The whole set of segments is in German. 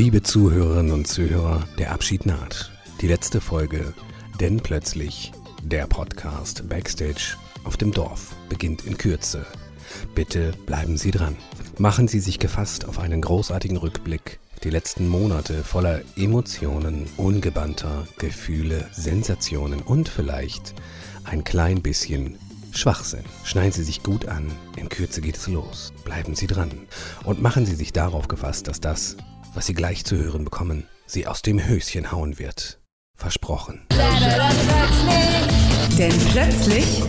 Liebe Zuhörerinnen und Zuhörer, der Abschied naht. Die letzte Folge, denn plötzlich der Podcast Backstage auf dem Dorf beginnt in Kürze. Bitte bleiben Sie dran. Machen Sie sich gefasst auf einen großartigen Rückblick. Die letzten Monate voller Emotionen, ungebannter Gefühle, Sensationen und vielleicht ein klein bisschen Schwachsinn. Schneiden Sie sich gut an, in Kürze geht es los. Bleiben Sie dran und machen Sie sich darauf gefasst, dass das, was Sie gleich zu hören bekommen, Sie aus dem Höschen hauen wird. Versprochen. Denn plötzlich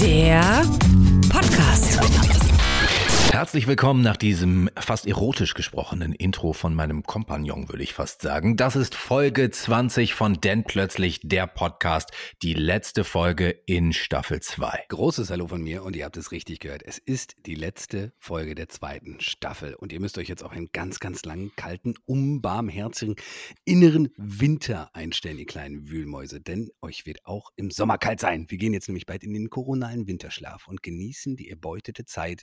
der Podcast. Herzlich willkommen nach diesem fast erotisch gesprochenen Intro von meinem Kompagnon, würde ich fast sagen. Das ist Folge 20 von Denn plötzlich der Podcast, die letzte Folge in Staffel 2. Großes Hallo von mir und ihr habt es richtig gehört. Es ist die letzte Folge der zweiten Staffel und ihr müsst euch jetzt auch einen ganz, ganz langen, kalten, unbarmherzigen inneren Winter einstellen, ihr kleinen Wühlmäuse, denn euch wird auch im Sommer kalt sein. Wir gehen jetzt nämlich bald in den koronalen Winterschlaf und genießen die erbeutete Zeit,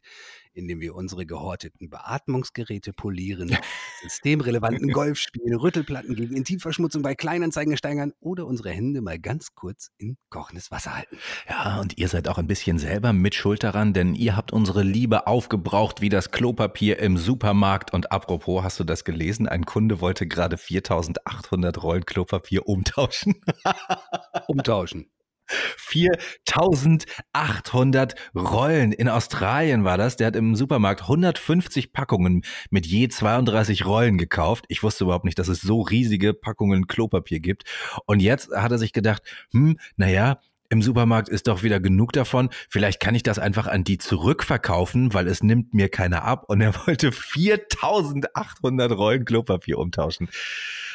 in dem wir unsere gehorteten Beatmungsgeräte polieren, systemrelevanten Golf spielen, Rüttelplatten gegen Intimverschmutzung bei Kleinanzeigen steigern oder unsere Hände mal ganz kurz in kochendes Wasser halten. Ja, und ihr seid auch ein bisschen selber mit Schuld daran, denn ihr habt unsere Liebe aufgebraucht wie das Klopapier im Supermarkt. Und apropos, hast du das gelesen? Ein Kunde wollte gerade 4800 Rollen Klopapier umtauschen. umtauschen. 4800 Rollen. In Australien war das. Der hat im Supermarkt 150 Packungen mit je 32 Rollen gekauft. Ich wusste überhaupt nicht, dass es so riesige Packungen Klopapier gibt. Und jetzt hat er sich gedacht, hm, naja, im Supermarkt ist doch wieder genug davon. Vielleicht kann ich das einfach an die zurückverkaufen, weil es nimmt mir keiner ab. Und er wollte 4800 Rollen Klopapier umtauschen.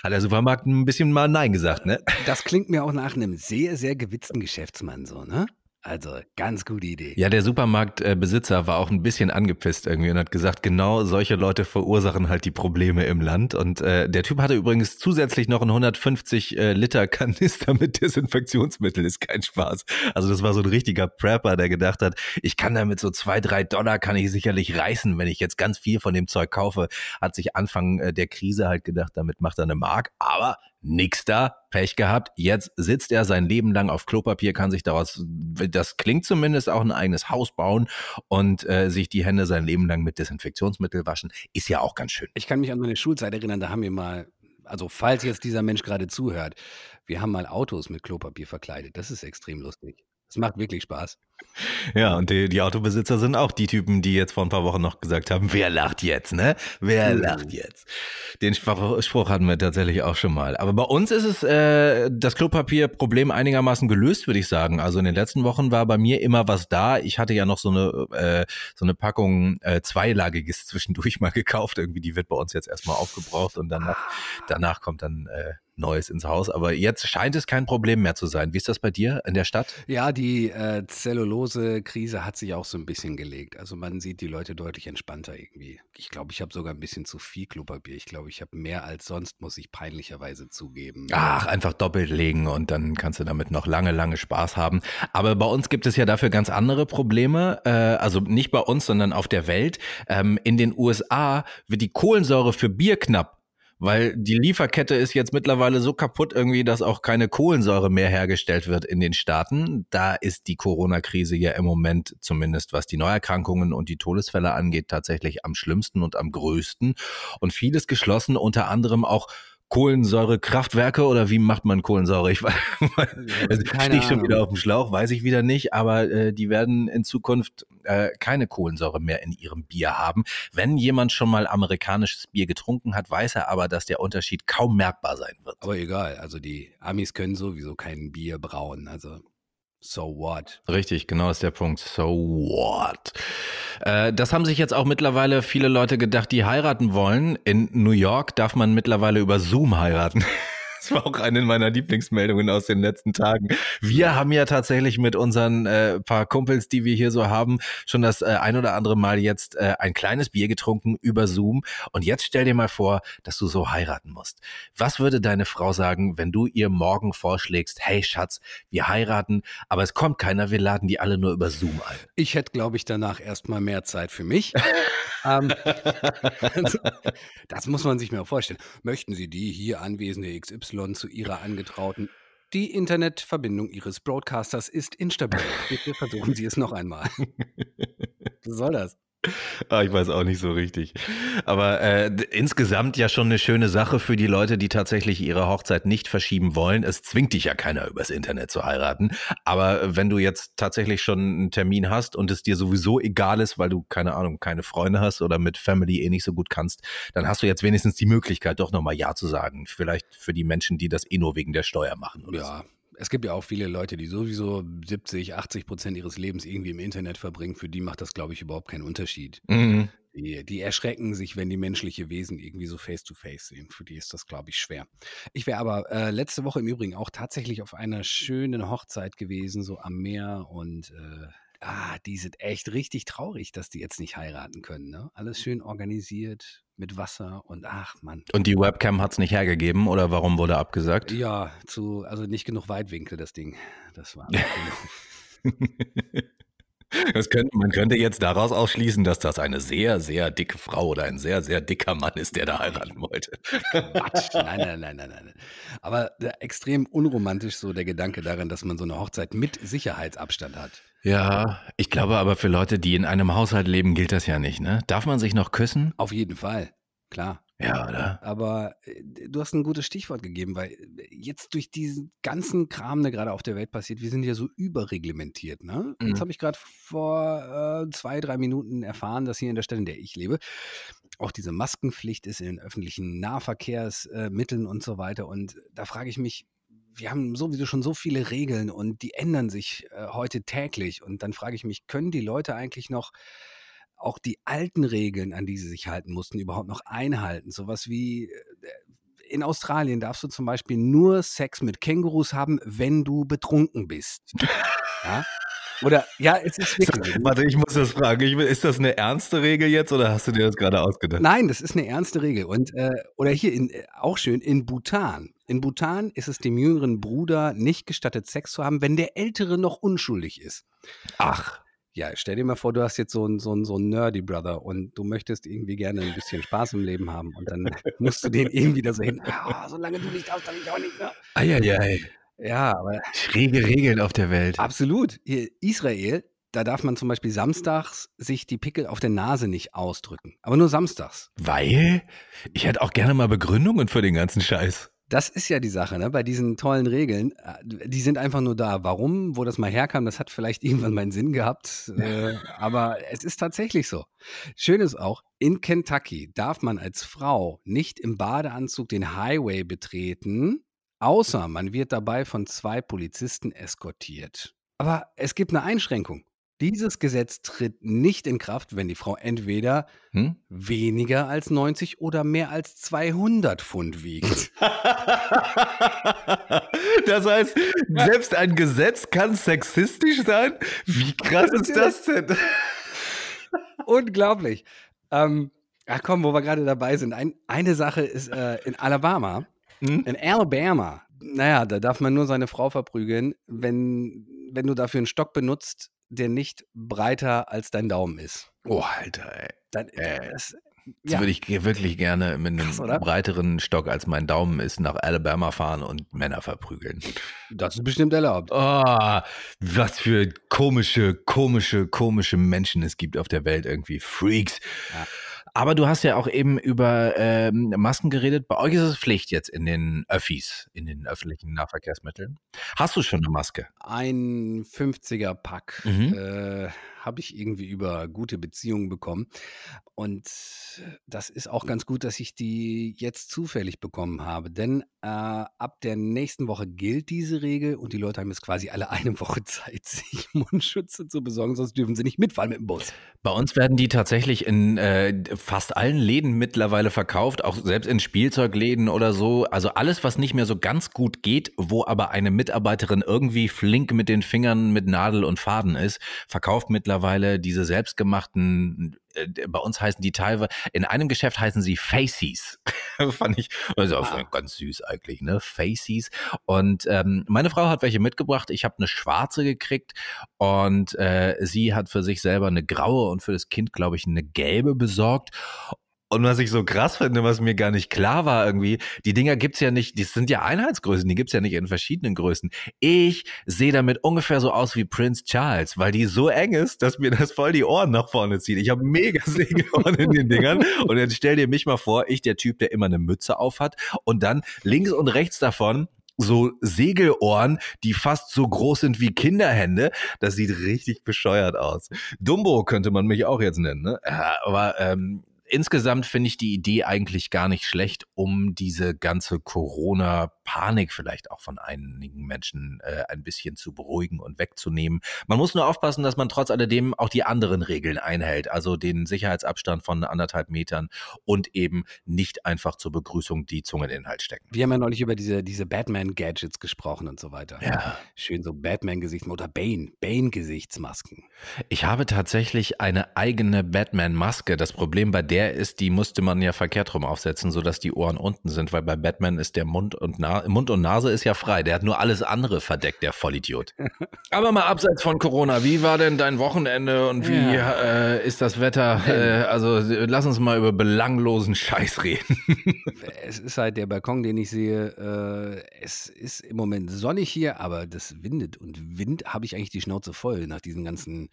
Hat der Supermarkt ein bisschen mal Nein gesagt, ne? Das klingt mir auch nach einem sehr, sehr gewitzten Geschäftsmann so, ne? Also ganz gute Idee. Ja, der Supermarktbesitzer war auch ein bisschen angepisst irgendwie und hat gesagt, genau solche Leute verursachen halt die Probleme im Land. Und äh, der Typ hatte übrigens zusätzlich noch einen 150 äh, Liter Kanister mit Desinfektionsmittel, ist kein Spaß. Also das war so ein richtiger Prepper, der gedacht hat, ich kann damit so zwei, drei Dollar kann ich sicherlich reißen, wenn ich jetzt ganz viel von dem Zeug kaufe. Hat sich Anfang äh, der Krise halt gedacht, damit macht er eine Mark. Aber nix da, Pech gehabt. Jetzt sitzt er sein Leben lang auf Klopapier, kann sich daraus, das klingt zumindest auch ein eigenes Haus bauen und äh, sich die Hände sein Leben lang mit Desinfektionsmittel waschen. Ist ja auch ganz schön. Ich kann mich an meine Schulzeit erinnern, da haben wir mal, also falls jetzt dieser Mensch gerade zuhört, wir haben mal Autos mit Klopapier verkleidet. Das ist extrem lustig. Es macht wirklich Spaß. Ja, und die, die, Autobesitzer sind auch die Typen, die jetzt vor ein paar Wochen noch gesagt haben, wer lacht jetzt, ne? Wer mhm. lacht jetzt? Den Spruch hatten wir tatsächlich auch schon mal. Aber bei uns ist es äh, das Klopapierproblem einigermaßen gelöst, würde ich sagen. Also in den letzten Wochen war bei mir immer was da. Ich hatte ja noch so eine, äh, so eine Packung äh, zweilagiges zwischendurch mal gekauft. Irgendwie, die wird bei uns jetzt erstmal aufgebraucht und danach, danach kommt dann äh, Neues ins Haus. Aber jetzt scheint es kein Problem mehr zu sein. Wie ist das bei dir in der Stadt? Ja, die äh, Zellulose-Krise hat sich auch so ein bisschen gelegt. Also man sieht die Leute deutlich entspannter irgendwie. Ich glaube, ich habe sogar ein bisschen zu viel Klopapier. Ich glaube, ich habe mehr als sonst, muss ich peinlicherweise zugeben. Ach, einfach doppelt legen und dann kannst du damit noch lange, lange Spaß haben. Aber bei uns gibt es ja dafür ganz andere Probleme. Äh, also nicht bei uns, sondern auf der Welt. Ähm, in den USA wird die Kohlensäure für Bier knapp weil die Lieferkette ist jetzt mittlerweile so kaputt irgendwie, dass auch keine Kohlensäure mehr hergestellt wird in den Staaten. Da ist die Corona-Krise ja im Moment, zumindest was die Neuerkrankungen und die Todesfälle angeht, tatsächlich am schlimmsten und am größten. Und vieles geschlossen, unter anderem auch Kohlensäurekraftwerke oder wie macht man Kohlensäure? Ich weiß, stehe ich schon wieder auf dem Schlauch, weiß ich wieder nicht, aber äh, die werden in Zukunft äh, keine Kohlensäure mehr in ihrem Bier haben. Wenn jemand schon mal amerikanisches Bier getrunken hat, weiß er aber, dass der Unterschied kaum merkbar sein wird. Aber egal, also die Amis können sowieso kein Bier brauen, also So what? Richtig, genau ist der Punkt. So what? Äh, das haben sich jetzt auch mittlerweile viele Leute gedacht, die heiraten wollen. In New York darf man mittlerweile über Zoom heiraten. Das war auch eine meiner Lieblingsmeldungen aus den letzten Tagen. Wir haben ja tatsächlich mit unseren äh, paar Kumpels, die wir hier so haben, schon das äh, ein oder andere Mal jetzt äh, ein kleines Bier getrunken über Zoom. Und jetzt stell dir mal vor, dass du so heiraten musst. Was würde deine Frau sagen, wenn du ihr morgen vorschlägst, hey Schatz, wir heiraten, aber es kommt keiner, wir laden die alle nur über Zoom ein? Ich hätte, glaube ich, danach erstmal mehr Zeit für mich. ähm, das muss man sich mal vorstellen. Möchten Sie die hier anwesende XY zu Ihrer Angetrauten? Die Internetverbindung Ihres Broadcasters ist instabil. Bitte versuchen Sie es noch einmal. Was soll das? Ah, ich weiß auch nicht so richtig. Aber äh, insgesamt ja schon eine schöne Sache für die Leute, die tatsächlich ihre Hochzeit nicht verschieben wollen. Es zwingt dich ja keiner übers Internet zu heiraten. Aber wenn du jetzt tatsächlich schon einen Termin hast und es dir sowieso egal ist, weil du keine Ahnung, keine Freunde hast oder mit Family eh nicht so gut kannst, dann hast du jetzt wenigstens die Möglichkeit, doch nochmal Ja zu sagen. Vielleicht für die Menschen, die das eh nur wegen der Steuer machen. Oder ja, so es gibt ja auch viele Leute, die sowieso 70, 80 Prozent ihres Lebens irgendwie im Internet verbringen. Für die macht das, glaube ich, überhaupt keinen Unterschied. Mhm. Die, die, erschrecken sich, wenn die menschliche Wesen irgendwie so face-to-face -face sehen. Für die ist das, glaube ich, schwer. Ich wäre aber äh, letzte Woche im Übrigen auch tatsächlich auf einer schönen Hochzeit gewesen, so am Meer. Und äh, ah, die sind echt richtig traurig, dass die jetzt nicht heiraten können. Ne? Alles schön organisiert, mit Wasser und ach Mann. Und die Webcam hat es nicht hergegeben oder warum wurde abgesagt? Ja, zu, also nicht genug Weitwinkel, das Ding. Das war. Könnte, man könnte jetzt daraus ausschließen, dass das eine sehr, sehr dicke Frau oder ein sehr, sehr dicker Mann ist, der da heiraten wollte. Quatsch. Nein, nein, nein, nein, nein. Aber extrem unromantisch so der Gedanke daran, dass man so eine Hochzeit mit Sicherheitsabstand hat. Ja, ich glaube aber für Leute, die in einem Haushalt leben, gilt das ja nicht, ne? Darf man sich noch küssen? Auf jeden Fall, klar. Ja, oder? Aber äh, du hast ein gutes Stichwort gegeben, weil äh, jetzt durch diesen ganzen Kram, der gerade auf der Welt passiert, wir sind ja so überreglementiert. Ne? Mhm. Jetzt habe ich gerade vor äh, zwei, drei Minuten erfahren, dass hier in der Stadt, in der ich lebe, auch diese Maskenpflicht ist in den öffentlichen Nahverkehrsmitteln äh, und so weiter. Und da frage ich mich, wir haben sowieso schon so viele Regeln und die ändern sich äh, heute täglich. Und dann frage ich mich, können die Leute eigentlich noch auch die alten Regeln, an die sie sich halten mussten, überhaupt noch einhalten? Sowas wie äh, in Australien darfst du zum Beispiel nur Sex mit Kängurus haben, wenn du betrunken bist. Ja? Oder ja, es ist wirklich. Warte, ich muss das fragen. ist das eine ernste Regel jetzt oder hast du dir das gerade ausgedacht? Nein, das ist eine ernste Regel. Und äh, oder hier in, äh, auch schön in Bhutan. In Bhutan ist es dem jüngeren Bruder nicht gestattet, Sex zu haben, wenn der ältere noch unschuldig ist. Ach. Ja, stell dir mal vor, du hast jetzt so einen, so einen, so einen nerdy Brother und du möchtest irgendwie gerne ein bisschen Spaß im Leben haben und dann musst du den irgendwie da so hin. Oh, solange du nicht darfst, dann ich auch nicht. Ne? Eieiei. Ja, aber. Schräge Regeln auf der Welt. Absolut. Hier, Israel, da darf man zum Beispiel samstags sich die Pickel auf der Nase nicht ausdrücken. Aber nur samstags. Weil? Ich hätte auch gerne mal Begründungen für den ganzen Scheiß. Das ist ja die Sache, ne? Bei diesen tollen Regeln, äh, die sind einfach nur da. Warum, wo das mal herkam, das hat vielleicht irgendwann meinen Sinn gehabt. Äh, aber es ist tatsächlich so. Schön ist auch, in Kentucky darf man als Frau nicht im Badeanzug den Highway betreten, außer man wird dabei von zwei Polizisten eskortiert. Aber es gibt eine Einschränkung. Dieses Gesetz tritt nicht in Kraft, wenn die Frau entweder hm? weniger als 90 oder mehr als 200 Pfund wiegt. das heißt, selbst ein Gesetz kann sexistisch sein? Wie krass ist das denn? Unglaublich. Ähm, ach komm, wo wir gerade dabei sind. Ein, eine Sache ist äh, in Alabama hm? In Alabama, naja, da darf man nur seine Frau verprügeln, wenn, wenn du dafür einen Stock benutzt, der nicht breiter als dein Daumen ist. Oh, Alter, ey. Dann, äh, das, ja. würde ich wirklich gerne mit einem Krass, breiteren Stock als mein Daumen ist nach Alabama fahren und Männer verprügeln. Das ist bestimmt erlaubt. Oh, was für komische, komische, komische Menschen es gibt auf der Welt irgendwie. Freaks. Ja. Aber du hast ja auch eben über ähm, Masken geredet. Bei euch ist es Pflicht jetzt in den Öffis, in den öffentlichen Nahverkehrsmitteln. Hast du schon eine Maske? Ein 50er-Pack mhm. äh, habe ich irgendwie über gute Beziehungen bekommen. Und das ist auch ganz gut, dass ich die jetzt zufällig bekommen habe. Denn äh, ab der nächsten Woche gilt diese Regel und die Leute haben jetzt quasi alle eine Woche Zeit, sich Mundschütze zu besorgen, sonst dürfen sie nicht mitfahren mit dem Bus. Bei uns werden die tatsächlich in äh, fast allen Läden mittlerweile verkauft, auch selbst in Spielzeugläden oder so. Also alles, was nicht mehr so ganz gut geht, wo aber eine Mitarbeiterin irgendwie flink mit den Fingern mit Nadel und Faden ist, verkauft mittlerweile diese selbstgemachten äh, bei uns heißen die teilweise, in einem Geschäft heißen sie Faces. Fand ich, also ah. ganz süß eigentlich, ne? Faces. Und ähm, meine Frau hat welche mitgebracht. Ich habe eine schwarze gekriegt und äh, sie hat für sich selber eine graue und für das Kind, glaube ich, eine gelbe besorgt. Und was ich so krass finde, was mir gar nicht klar war irgendwie, die Dinger gibt's ja nicht, die sind ja Einheitsgrößen, die gibt's ja nicht in verschiedenen Größen. Ich sehe damit ungefähr so aus wie Prince Charles, weil die so eng ist, dass mir das voll die Ohren nach vorne zieht. Ich habe mega Segelohren in den Dingern. Und jetzt stell dir mich mal vor, ich der Typ, der immer eine Mütze auf hat und dann links und rechts davon so Segelohren, die fast so groß sind wie Kinderhände. Das sieht richtig bescheuert aus. Dumbo könnte man mich auch jetzt nennen, ne? Aber ähm, insgesamt finde ich die Idee eigentlich gar nicht schlecht, um diese ganze Corona-Panik vielleicht auch von einigen Menschen äh, ein bisschen zu beruhigen und wegzunehmen. Man muss nur aufpassen, dass man trotz alledem auch die anderen Regeln einhält, also den Sicherheitsabstand von anderthalb Metern und eben nicht einfach zur Begrüßung die Zunge in den Hals stecken. Wir haben ja neulich über diese, diese Batman-Gadgets gesprochen und so weiter. Ja. Schön so Batman-Gesichtsmasken oder Bane, Bane-Gesichtsmasken. Ich habe tatsächlich eine eigene Batman-Maske. Das Problem bei der der ist, die musste man ja verkehrt rum aufsetzen, sodass die Ohren unten sind, weil bei Batman ist der Mund und, Na Mund und Nase ist ja frei. Der hat nur alles andere verdeckt, der Vollidiot. Aber mal abseits von Corona, wie war denn dein Wochenende und wie ja. äh, ist das Wetter? Äh, also lass uns mal über belanglosen Scheiß reden. es ist halt der Balkon, den ich sehe. Äh, es ist im Moment sonnig hier, aber das windet und Wind habe ich eigentlich die Schnauze voll nach diesen ganzen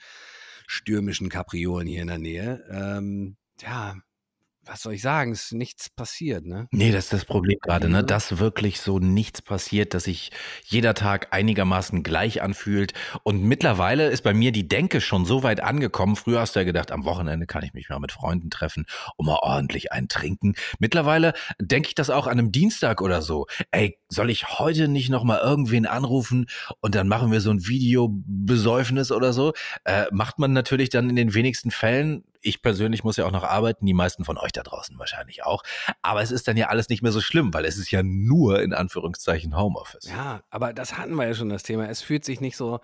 stürmischen Kapriolen hier in der Nähe. Ähm, ja, was soll ich sagen, ist nichts passiert, ne? Nee, das ist das Problem gerade, ne? Dass wirklich so nichts passiert, dass sich jeder Tag einigermaßen gleich anfühlt. Und mittlerweile ist bei mir die Denke schon so weit angekommen. Früher hast du ja gedacht, am Wochenende kann ich mich mal mit Freunden treffen und mal ordentlich eintrinken. Mittlerweile denke ich das auch an einem Dienstag oder so. Ey, soll ich heute nicht nochmal irgendwen anrufen und dann machen wir so ein Videobesäufnis oder so? Äh, macht man natürlich dann in den wenigsten Fällen ich persönlich muss ja auch noch arbeiten, die meisten von euch da draußen wahrscheinlich auch. Aber es ist dann ja alles nicht mehr so schlimm, weil es ist ja nur in Anführungszeichen Homeoffice. Ja, aber das hatten wir ja schon das Thema. Es fühlt sich nicht so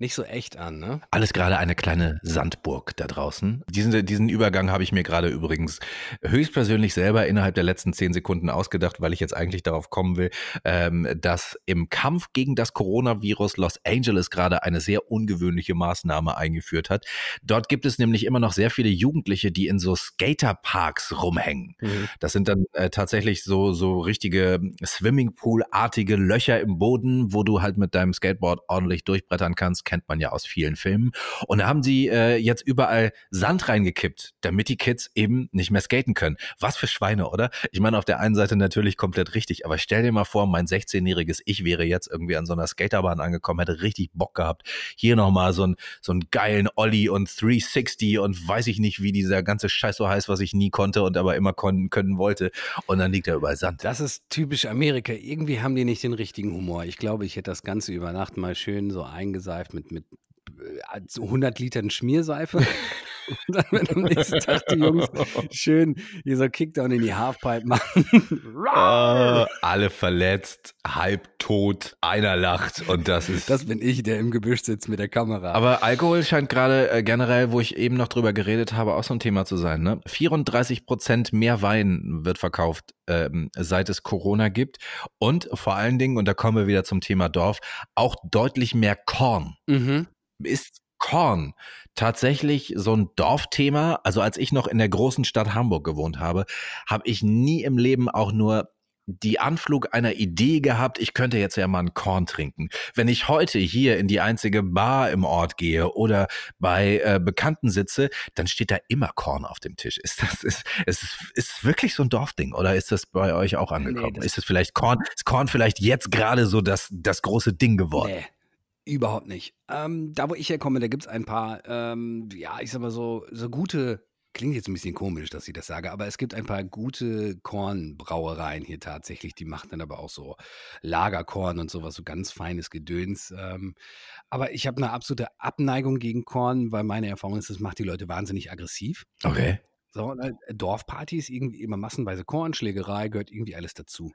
nicht so echt an, ne? Alles gerade eine kleine Sandburg da draußen. Diesen, diesen Übergang habe ich mir gerade übrigens höchstpersönlich selber innerhalb der letzten zehn Sekunden ausgedacht, weil ich jetzt eigentlich darauf kommen will, ähm, dass im Kampf gegen das Coronavirus Los Angeles gerade eine sehr ungewöhnliche Maßnahme eingeführt hat. Dort gibt es nämlich immer noch sehr viele Jugendliche, die in so Skaterparks rumhängen. Mhm. Das sind dann äh, tatsächlich so, so richtige Swimmingpool-artige Löcher im Boden, wo du halt mit deinem Skateboard ordentlich durchbrettern kannst kennt man ja aus vielen Filmen. Und da haben sie äh, jetzt überall Sand reingekippt, damit die Kids eben nicht mehr skaten können. Was für Schweine, oder? Ich meine, auf der einen Seite natürlich komplett richtig, aber stell dir mal vor, mein 16-jähriges Ich wäre jetzt irgendwie an so einer Skaterbahn angekommen, hätte richtig Bock gehabt. Hier nochmal so, ein, so einen geilen Ollie und 360 und weiß ich nicht, wie dieser ganze Scheiß so heißt, was ich nie konnte und aber immer können, können wollte. Und dann liegt da überall Sand. Das ist typisch Amerika. Irgendwie haben die nicht den richtigen Humor. Ich glaube, ich hätte das Ganze über Nacht mal schön so eingeseift mit mit, mit 100 äh, Litern Schmierseife. Und dann, wenn am nächsten Tag die Jungs schön dieser Kickdown in die Halfpipe machen. uh, alle verletzt, halbtot, einer lacht und das ist. Das bin ich, der im Gebüsch sitzt mit der Kamera. Aber Alkohol scheint gerade äh, generell, wo ich eben noch drüber geredet habe, auch so ein Thema zu sein. Ne? 34 Prozent mehr Wein wird verkauft, ähm, seit es Corona gibt. Und vor allen Dingen, und da kommen wir wieder zum Thema Dorf, auch deutlich mehr Korn. Mhm ist Korn tatsächlich so ein Dorfthema. Also als ich noch in der großen Stadt Hamburg gewohnt habe, habe ich nie im Leben auch nur die Anflug einer Idee gehabt, ich könnte jetzt ja mal ein Korn trinken. Wenn ich heute hier in die einzige Bar im Ort gehe oder bei äh, Bekannten sitze, dann steht da immer Korn auf dem Tisch. Ist das ist, ist, ist wirklich so ein Dorfding oder ist das bei euch auch angekommen? Nee, ist es vielleicht Korn? Ist Korn vielleicht jetzt gerade so das, das große Ding geworden? Nee Überhaupt nicht. Ähm, da, wo ich herkomme, da gibt es ein paar, ähm, ja, ich sag mal so, so gute, klingt jetzt ein bisschen komisch, dass ich das sage, aber es gibt ein paar gute Kornbrauereien hier tatsächlich. Die machen dann aber auch so Lagerkorn und sowas, so ganz feines Gedöns. Ähm, aber ich habe eine absolute Abneigung gegen Korn, weil meine Erfahrung ist, das macht die Leute wahnsinnig aggressiv. Okay. So, ne, Dorfpartys, irgendwie immer massenweise Kornschlägerei, gehört irgendwie alles dazu.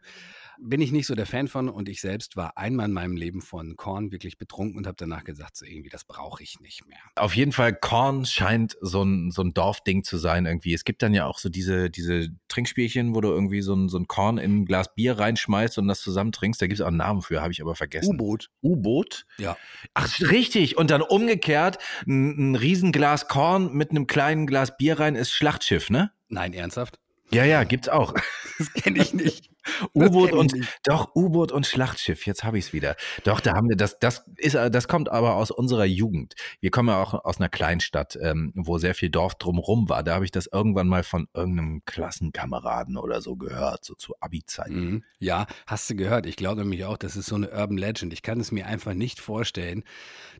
Bin ich nicht so der Fan von und ich selbst war einmal in meinem Leben von Korn wirklich betrunken und habe danach gesagt, so irgendwie, das brauche ich nicht mehr. Auf jeden Fall, Korn scheint so ein, so ein Dorfding zu sein irgendwie. Es gibt dann ja auch so diese, diese Trinkspielchen, wo du irgendwie so ein, so ein Korn in ein Glas Bier reinschmeißt und das zusammentrinkst. Da gibt es auch einen Namen für, habe ich aber vergessen. U-Boot. U-Boot? Ja. Ach, richtig. Und dann umgekehrt, ein, ein Riesenglas Korn mit einem kleinen Glas Bier rein ist Schlachtschiff, ne? Nein, ernsthaft? Ja, ja, gibt's auch. Das kenne ich nicht. U-Boot und doch U-Boot und Schlachtschiff. Jetzt habe ich es wieder. Doch, da haben wir das. Das ist, das kommt aber aus unserer Jugend. Wir kommen ja auch aus einer Kleinstadt, ähm, wo sehr viel Dorf drumrum war. Da habe ich das irgendwann mal von irgendeinem Klassenkameraden oder so gehört, so zu Abi-Zeiten. Mhm. Ja, hast du gehört. Ich glaube nämlich auch, das ist so eine Urban Legend. Ich kann es mir einfach nicht vorstellen,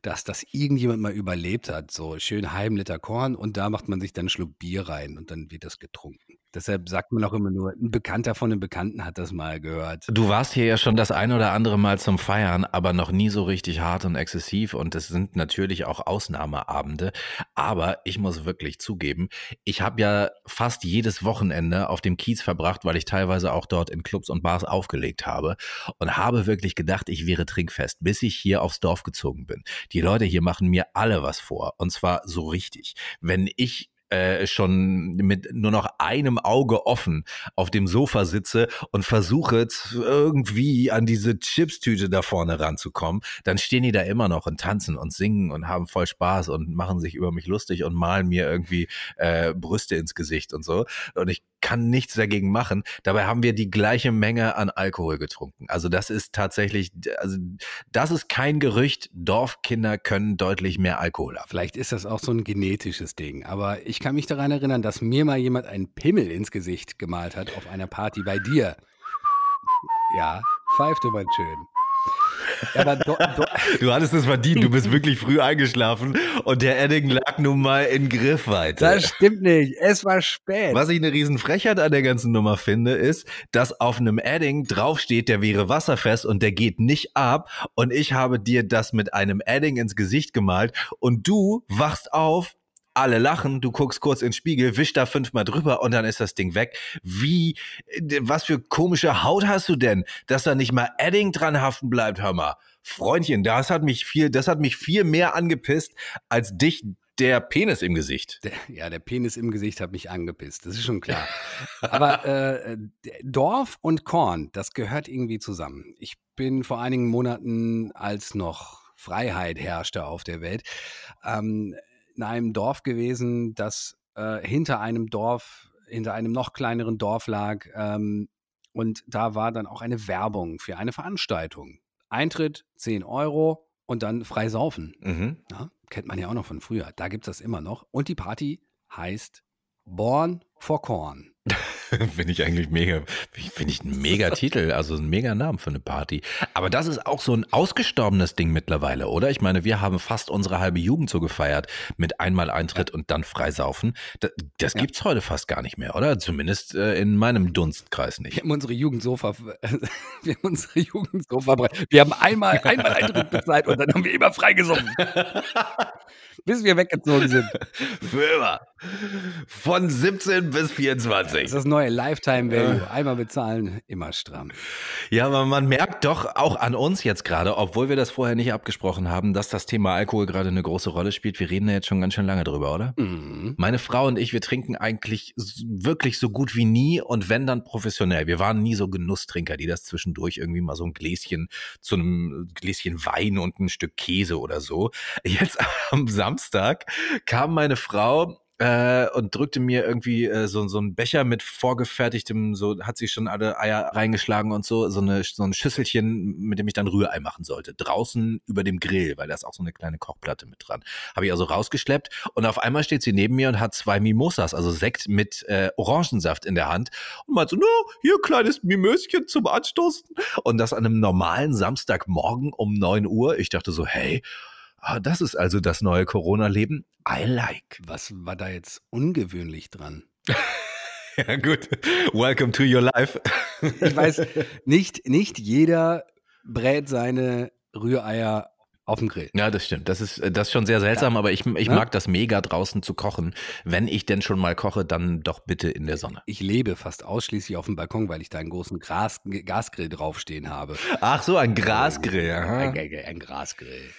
dass das irgendjemand mal überlebt hat. So schön halben Liter Korn und da macht man sich dann einen Schluck Bier rein und dann wird das getrunken. Deshalb sagt man auch immer nur, ein Bekannter von einem Bekannten hat das mal gehört. Du warst hier ja schon das ein oder andere Mal zum Feiern, aber noch nie so richtig hart und exzessiv. Und es sind natürlich auch Ausnahmeabende. Aber ich muss wirklich zugeben, ich habe ja fast jedes Wochenende auf dem Kiez verbracht, weil ich teilweise auch dort in Clubs und Bars aufgelegt habe und habe wirklich gedacht, ich wäre trinkfest, bis ich hier aufs Dorf gezogen bin. Die Leute hier machen mir alle was vor. Und zwar so richtig. Wenn ich äh, schon mit nur noch einem Auge offen auf dem Sofa sitze und versuche irgendwie an diese Chipstüte da vorne ranzukommen, dann stehen die da immer noch und tanzen und singen und haben voll Spaß und machen sich über mich lustig und malen mir irgendwie äh, Brüste ins Gesicht und so. Und ich kann nichts dagegen machen. Dabei haben wir die gleiche Menge an Alkohol getrunken. Also das ist tatsächlich, also das ist kein Gerücht. Dorfkinder können deutlich mehr Alkohol haben. Vielleicht ist das auch so ein genetisches Ding. Aber ich kann mich daran erinnern, dass mir mal jemand einen Pimmel ins Gesicht gemalt hat auf einer Party bei dir. Ja, pfeift du mal schön. Aber do, do du hattest es verdient, du bist wirklich früh eingeschlafen und der Edding lag nun mal in Griffweite. Das stimmt nicht, es war spät. Was ich eine Riesenfrechheit an der ganzen Nummer finde, ist, dass auf einem Edding draufsteht, der wäre wasserfest und der geht nicht ab und ich habe dir das mit einem Edding ins Gesicht gemalt und du wachst auf, alle lachen, du guckst kurz ins Spiegel, wisch da fünfmal drüber und dann ist das Ding weg. Wie, was für komische Haut hast du denn, dass da nicht mal Edding dran haften bleibt, hör mal. Freundchen, das hat mich viel, das hat mich viel mehr angepisst als dich der Penis im Gesicht. Der, ja, der Penis im Gesicht hat mich angepisst, das ist schon klar. Aber äh, Dorf und Korn, das gehört irgendwie zusammen. Ich bin vor einigen Monaten, als noch Freiheit herrschte auf der Welt, ähm, in einem Dorf gewesen, das äh, hinter einem Dorf, hinter einem noch kleineren Dorf lag. Ähm, und da war dann auch eine Werbung für eine Veranstaltung. Eintritt 10 Euro und dann frei saufen. Mhm. Ja, kennt man ja auch noch von früher. Da gibt es das immer noch. Und die Party heißt Born for Corn. Finde ich eigentlich mega, finde ich ein mega Titel, also ein mega Name für eine Party. Aber das ist auch so ein ausgestorbenes Ding mittlerweile, oder? Ich meine, wir haben fast unsere halbe Jugend so gefeiert mit einmal Eintritt und dann freisaufen. Das, das ja. gibt's heute fast gar nicht mehr, oder? Zumindest äh, in meinem Dunstkreis nicht. Wir haben unsere Jugend so ver wir haben unsere Jugend so verbreitet. Wir haben einmal, einmal Eintritt bezahlt und dann haben wir immer freigesoffen. bis wir weggezogen sind. Für immer. Von 17 bis 24. Das ist das neue Lifetime Value. Einmal bezahlen, immer stramm. Ja, aber man merkt doch auch an uns jetzt gerade, obwohl wir das vorher nicht abgesprochen haben, dass das Thema Alkohol gerade eine große Rolle spielt. Wir reden da jetzt schon ganz schön lange drüber, oder? Mhm. Meine Frau und ich, wir trinken eigentlich wirklich so gut wie nie und wenn dann professionell. Wir waren nie so Genusstrinker, die das zwischendurch irgendwie mal so ein Gläschen zu einem Gläschen Wein und ein Stück Käse oder so. Jetzt am Samstag kam meine Frau äh, und drückte mir irgendwie äh, so, so einen Becher mit vorgefertigtem, so hat sie schon alle Eier reingeschlagen und so, so, eine, so ein Schüsselchen, mit dem ich dann Rührei machen sollte. Draußen über dem Grill, weil da ist auch so eine kleine Kochplatte mit dran. Habe ich also rausgeschleppt und auf einmal steht sie neben mir und hat zwei Mimosas, also Sekt mit äh, Orangensaft in der Hand und meint so, no, hier kleines Mimöschen zum Anstoßen. Und das an einem normalen Samstagmorgen um neun Uhr. Ich dachte so, hey, Ah, das ist also das neue Corona-Leben. I like. Was war da jetzt ungewöhnlich dran? ja, gut. Welcome to your life. ich weiß, nicht, nicht jeder brät seine Rühreier auf dem Grill. Ja, das stimmt. Das ist, das ist schon sehr seltsam, ja. aber ich, ich ja? mag das mega draußen zu kochen. Wenn ich denn schon mal koche, dann doch bitte in der Sonne. Ich lebe fast ausschließlich auf dem Balkon, weil ich da einen großen Gras, Gasgrill draufstehen habe. Ach so, ein Grasgrill. Ein, ein, ein Grasgrill.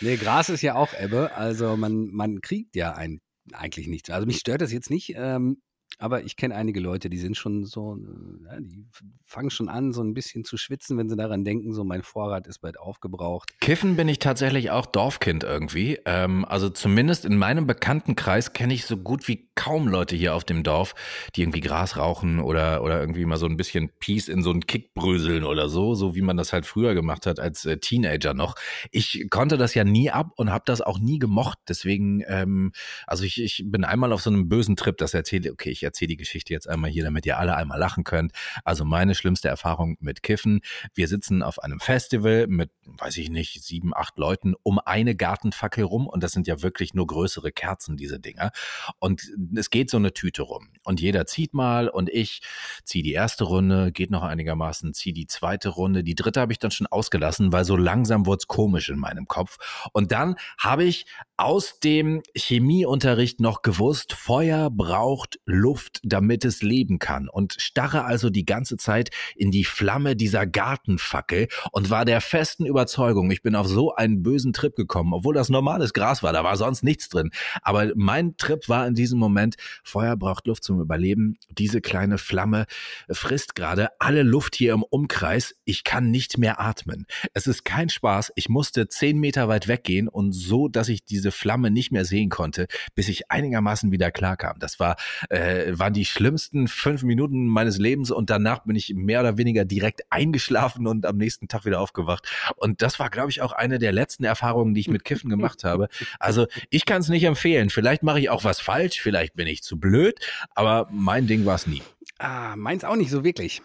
Nee, Gras ist ja auch Ebbe. Also man, man kriegt ja ein, eigentlich nichts. Also mich stört das jetzt nicht. Ähm, aber ich kenne einige Leute, die sind schon so, äh, ja, die fangen schon an, so ein bisschen zu schwitzen, wenn sie daran denken, so mein Vorrat ist bald aufgebraucht. Kiffen bin ich tatsächlich auch Dorfkind irgendwie. Ähm, also zumindest in meinem Bekanntenkreis kenne ich so gut wie kaum Leute hier auf dem Dorf, die irgendwie Gras rauchen oder, oder irgendwie mal so ein bisschen Peace in so einen Kick bröseln oder so, so wie man das halt früher gemacht hat als äh, Teenager noch. Ich konnte das ja nie ab und habe das auch nie gemocht. Deswegen, ähm, also ich, ich bin einmal auf so einem bösen Trip, das erzähle, okay, ich erzähle die Geschichte jetzt einmal hier, damit ihr alle einmal lachen könnt. Also meine schlimmste Erfahrung mit Kiffen. Wir sitzen auf einem Festival mit, weiß ich nicht, sieben, acht Leuten um eine Gartenfackel rum und das sind ja wirklich nur größere Kerzen, diese Dinger. Und es geht so eine Tüte rum und jeder zieht mal und ich ziehe die erste Runde, geht noch einigermaßen, ziehe die zweite Runde, die dritte habe ich dann schon ausgelassen, weil so langsam wurde es komisch in meinem Kopf. Und dann habe ich aus dem Chemieunterricht noch gewusst, Feuer braucht Luft, damit es leben kann und starre also die ganze Zeit in die Flamme dieser Gartenfackel und war der festen Überzeugung, ich bin auf so einen bösen Trip gekommen, obwohl das normales Gras war, da war sonst nichts drin. Aber mein Trip war in diesem Moment, Feuer braucht Luft zum Überleben. Diese kleine Flamme frisst gerade alle Luft hier im Umkreis. Ich kann nicht mehr atmen. Es ist kein Spaß. Ich musste zehn Meter weit weggehen und so, dass ich diese diese Flamme nicht mehr sehen konnte, bis ich einigermaßen wieder klarkam. Das war, äh, waren die schlimmsten fünf Minuten meines Lebens und danach bin ich mehr oder weniger direkt eingeschlafen und am nächsten Tag wieder aufgewacht. Und das war, glaube ich, auch eine der letzten Erfahrungen, die ich mit Kiffen gemacht habe. Also ich kann es nicht empfehlen. Vielleicht mache ich auch was falsch, vielleicht bin ich zu blöd, aber mein Ding war es nie. Ah, meins auch nicht so wirklich.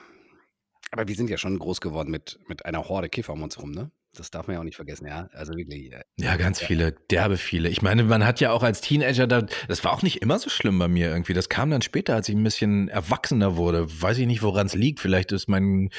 Aber wir sind ja schon groß geworden mit, mit einer Horde Kiffer um uns rum, ne? Das darf man ja auch nicht vergessen, ja. Also wirklich. Äh, ja, ganz ja. viele, derbe viele. Ich meine, man hat ja auch als Teenager, da, das war auch nicht immer so schlimm bei mir irgendwie. Das kam dann später, als ich ein bisschen erwachsener wurde. Weiß ich nicht, woran es liegt. Vielleicht ist mein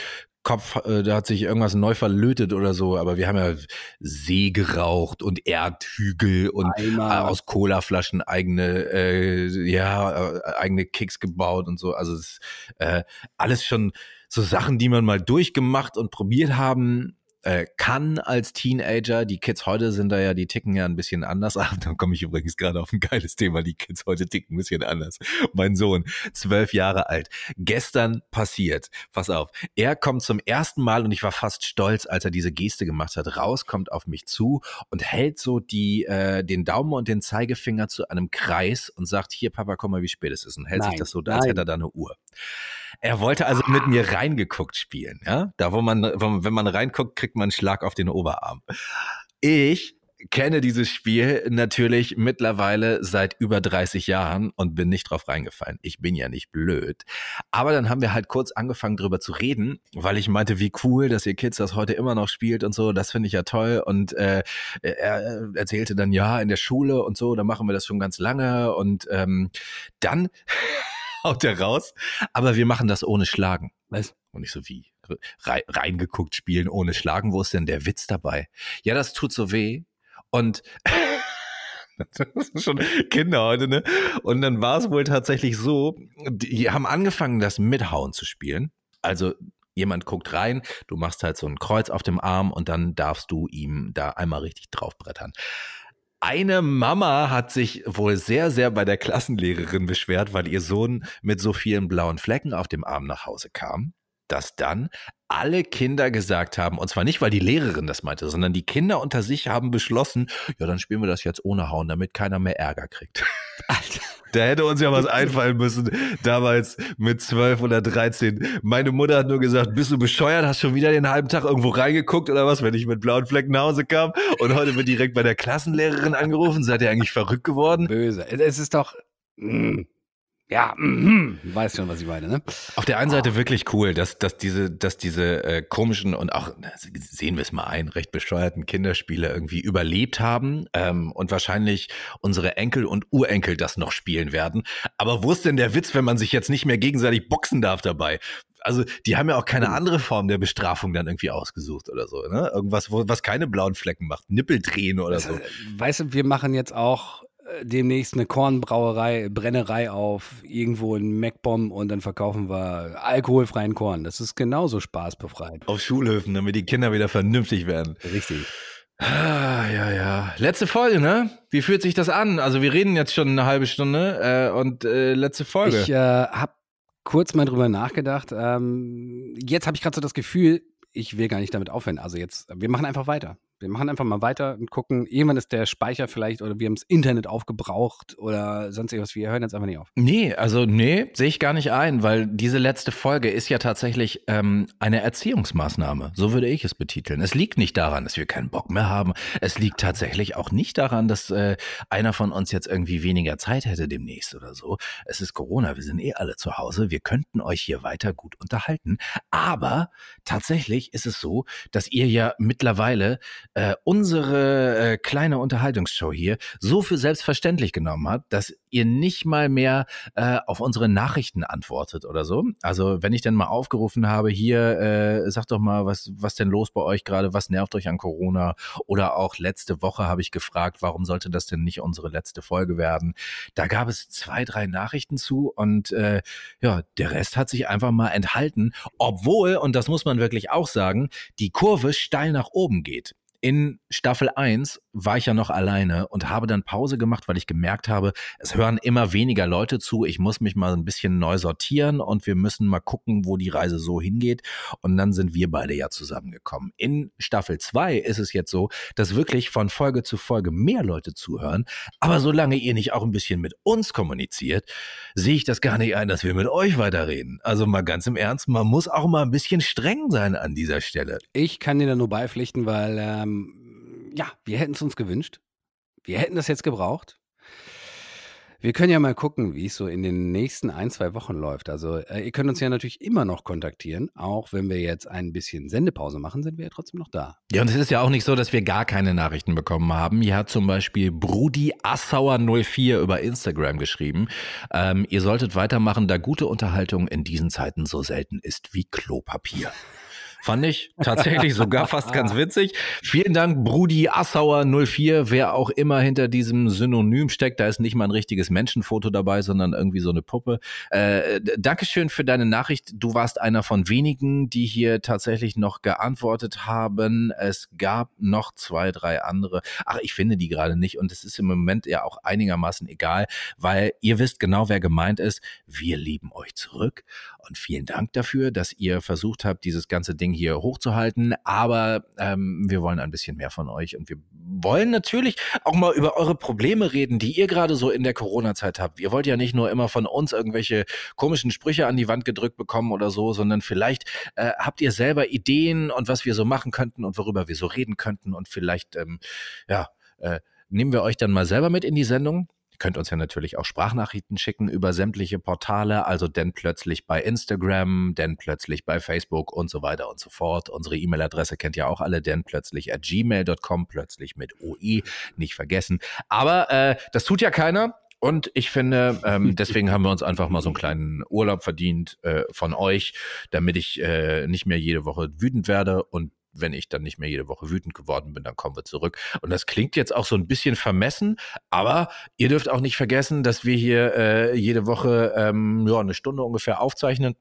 Kopf, äh, da hat sich irgendwas neu verlötet oder so, aber wir haben ja See geraucht und Erdhügel und äh, aus Colaflaschen eigene, äh, ja, äh, eigene Kicks gebaut und so. Also es ist äh, alles schon so Sachen, die man mal durchgemacht und probiert haben äh, kann als Teenager. Die Kids heute sind da ja, die ticken ja ein bisschen anders. Ach, da komme ich übrigens gerade auf ein geiles Thema. Die Kids heute ticken ein bisschen anders. Mein Sohn, zwölf Jahre alt, gestern passiert. Pass auf. Er kommt zum ersten Mal und ich war fast stolz, als er diese Geste gemacht hat. Raus, kommt auf mich zu und hält so die, äh, den Daumen und den Zeigefinger zu einem Kreis und sagt, hier Papa, komm mal, wie spät es ist. Und hält nein, sich das so da, als hätte er da eine Uhr. Er wollte also mit mir reingeguckt spielen, ja? Da, wo man, wenn man reinguckt, kriegt man einen Schlag auf den Oberarm. Ich kenne dieses Spiel natürlich mittlerweile seit über 30 Jahren und bin nicht drauf reingefallen. Ich bin ja nicht blöd. Aber dann haben wir halt kurz angefangen drüber zu reden, weil ich meinte, wie cool, dass ihr Kids das heute immer noch spielt und so. Das finde ich ja toll. Und äh, er erzählte dann, ja, in der Schule und so, da machen wir das schon ganz lange. Und ähm, dann haut er raus. Aber wir machen das ohne Schlagen. Was? Und ich so, wie? Re reingeguckt spielen ohne Schlagen? Wo ist denn der Witz dabei? Ja, das tut so weh. Und das ist schon Kinder heute, ne? Und dann war es wohl tatsächlich so, die haben angefangen, das Mithauen zu spielen. Also jemand guckt rein, du machst halt so ein Kreuz auf dem Arm und dann darfst du ihm da einmal richtig draufbrettern. Eine Mama hat sich wohl sehr, sehr bei der Klassenlehrerin beschwert, weil ihr Sohn mit so vielen blauen Flecken auf dem Arm nach Hause kam. Dass dann alle Kinder gesagt haben, und zwar nicht, weil die Lehrerin das meinte, sondern die Kinder unter sich haben beschlossen, ja, dann spielen wir das jetzt ohne Hauen, damit keiner mehr Ärger kriegt. Alter. Da hätte uns ja was einfallen müssen, damals mit zwölf oder dreizehn. Meine Mutter hat nur gesagt, bist du bescheuert, hast schon wieder den halben Tag irgendwo reingeguckt oder was, wenn ich mit blauen Flecken nach Hause kam. Und heute wird direkt bei der Klassenlehrerin angerufen. Seid ihr eigentlich verrückt geworden? Böse. Es ist doch... Mh. Ja, mm, weiß schon, was ich meine. Ne? Auf der einen Seite oh. wirklich cool, dass, dass diese, dass diese äh, komischen und auch, sehen wir es mal ein, recht bescheuerten Kinderspiele irgendwie überlebt haben ähm, und wahrscheinlich unsere Enkel und Urenkel das noch spielen werden. Aber wo ist denn der Witz, wenn man sich jetzt nicht mehr gegenseitig boxen darf dabei? also die haben ja auch keine andere Form der Bestrafung dann irgendwie ausgesucht oder so, ne? Irgendwas, wo, was keine blauen Flecken macht, Nippel drehen oder so. Weißt du, wir machen jetzt auch demnächst eine Kornbrauerei, Brennerei auf, irgendwo in MacBomb und dann verkaufen wir alkoholfreien Korn. Das ist genauso spaßbefreit. Auf Schulhöfen, damit die Kinder wieder vernünftig werden. Richtig. Ah, ja, ja. Letzte Folge, ne? Wie fühlt sich das an? Also wir reden jetzt schon eine halbe Stunde äh, und äh, letzte Folge. Ich äh, habe kurz mal drüber nachgedacht. Ähm, jetzt habe ich gerade so das Gefühl, ich will gar nicht damit aufhören. Also jetzt, wir machen einfach weiter. Wir machen einfach mal weiter und gucken. Irgendwann ist der Speicher vielleicht oder wir haben das Internet aufgebraucht oder sonst irgendwas. Wir hören jetzt einfach nicht auf. Nee, also nee, sehe ich gar nicht ein, weil diese letzte Folge ist ja tatsächlich ähm, eine Erziehungsmaßnahme. So würde ich es betiteln. Es liegt nicht daran, dass wir keinen Bock mehr haben. Es liegt tatsächlich auch nicht daran, dass äh, einer von uns jetzt irgendwie weniger Zeit hätte demnächst oder so. Es ist Corona, wir sind eh alle zu Hause. Wir könnten euch hier weiter gut unterhalten. Aber tatsächlich ist es so, dass ihr ja mittlerweile äh, unsere äh, kleine Unterhaltungsshow hier so für selbstverständlich genommen habt, dass ihr nicht mal mehr äh, auf unsere Nachrichten antwortet oder so. Also wenn ich dann mal aufgerufen habe, hier, äh, sagt doch mal, was, was denn los bei euch gerade, was nervt euch an Corona? Oder auch letzte Woche habe ich gefragt, warum sollte das denn nicht unsere letzte Folge werden? Da gab es zwei, drei Nachrichten zu und äh, ja, der Rest hat sich einfach mal enthalten, obwohl, und das muss man wirklich auch sagen, die Kurve steil nach oben geht in Staffel 1 war ich ja noch alleine und habe dann Pause gemacht, weil ich gemerkt habe, es hören immer weniger Leute zu. Ich muss mich mal ein bisschen neu sortieren und wir müssen mal gucken, wo die Reise so hingeht. Und dann sind wir beide ja zusammengekommen. In Staffel 2 ist es jetzt so, dass wirklich von Folge zu Folge mehr Leute zuhören. Aber solange ihr nicht auch ein bisschen mit uns kommuniziert, sehe ich das gar nicht ein, dass wir mit euch weiterreden. Also mal ganz im Ernst, man muss auch mal ein bisschen streng sein an dieser Stelle. Ich kann dir da nur beipflichten, weil ähm ja, wir hätten es uns gewünscht. Wir hätten das jetzt gebraucht. Wir können ja mal gucken, wie es so in den nächsten ein, zwei Wochen läuft. Also äh, ihr könnt uns ja natürlich immer noch kontaktieren. Auch wenn wir jetzt ein bisschen Sendepause machen, sind wir ja trotzdem noch da. Ja, und es ist ja auch nicht so, dass wir gar keine Nachrichten bekommen haben. Hier hat zum Beispiel Brudi Assauer 04 über Instagram geschrieben. Ähm, ihr solltet weitermachen, da gute Unterhaltung in diesen Zeiten so selten ist wie Klopapier. Fand ich tatsächlich sogar fast ganz witzig. Vielen Dank, Brudi Assauer 04, wer auch immer hinter diesem Synonym steckt. Da ist nicht mal ein richtiges Menschenfoto dabei, sondern irgendwie so eine Puppe. Äh, Dankeschön für deine Nachricht. Du warst einer von wenigen, die hier tatsächlich noch geantwortet haben. Es gab noch zwei, drei andere. Ach, ich finde die gerade nicht. Und es ist im Moment ja auch einigermaßen egal, weil ihr wisst genau, wer gemeint ist. Wir lieben euch zurück. Und vielen Dank dafür, dass ihr versucht habt, dieses ganze Ding hier hochzuhalten. Aber ähm, wir wollen ein bisschen mehr von euch und wir wollen natürlich auch mal über eure Probleme reden, die ihr gerade so in der Corona-Zeit habt. Ihr wollt ja nicht nur immer von uns irgendwelche komischen Sprüche an die Wand gedrückt bekommen oder so, sondern vielleicht äh, habt ihr selber Ideen und was wir so machen könnten und worüber wir so reden könnten und vielleicht, ähm, ja, äh, nehmen wir euch dann mal selber mit in die Sendung könnt uns ja natürlich auch Sprachnachrichten schicken über sämtliche Portale, also denn plötzlich bei Instagram, denn plötzlich bei Facebook und so weiter und so fort. Unsere E-Mail-Adresse kennt ja auch alle, denn plötzlich at gmail.com, plötzlich mit OI, nicht vergessen. Aber äh, das tut ja keiner. Und ich finde, ähm, deswegen haben wir uns einfach mal so einen kleinen Urlaub verdient äh, von euch, damit ich äh, nicht mehr jede Woche wütend werde und wenn ich dann nicht mehr jede Woche wütend geworden bin, dann kommen wir zurück. Und das klingt jetzt auch so ein bisschen vermessen, aber ihr dürft auch nicht vergessen, dass wir hier äh, jede Woche ähm, ja, eine Stunde ungefähr aufzeichnen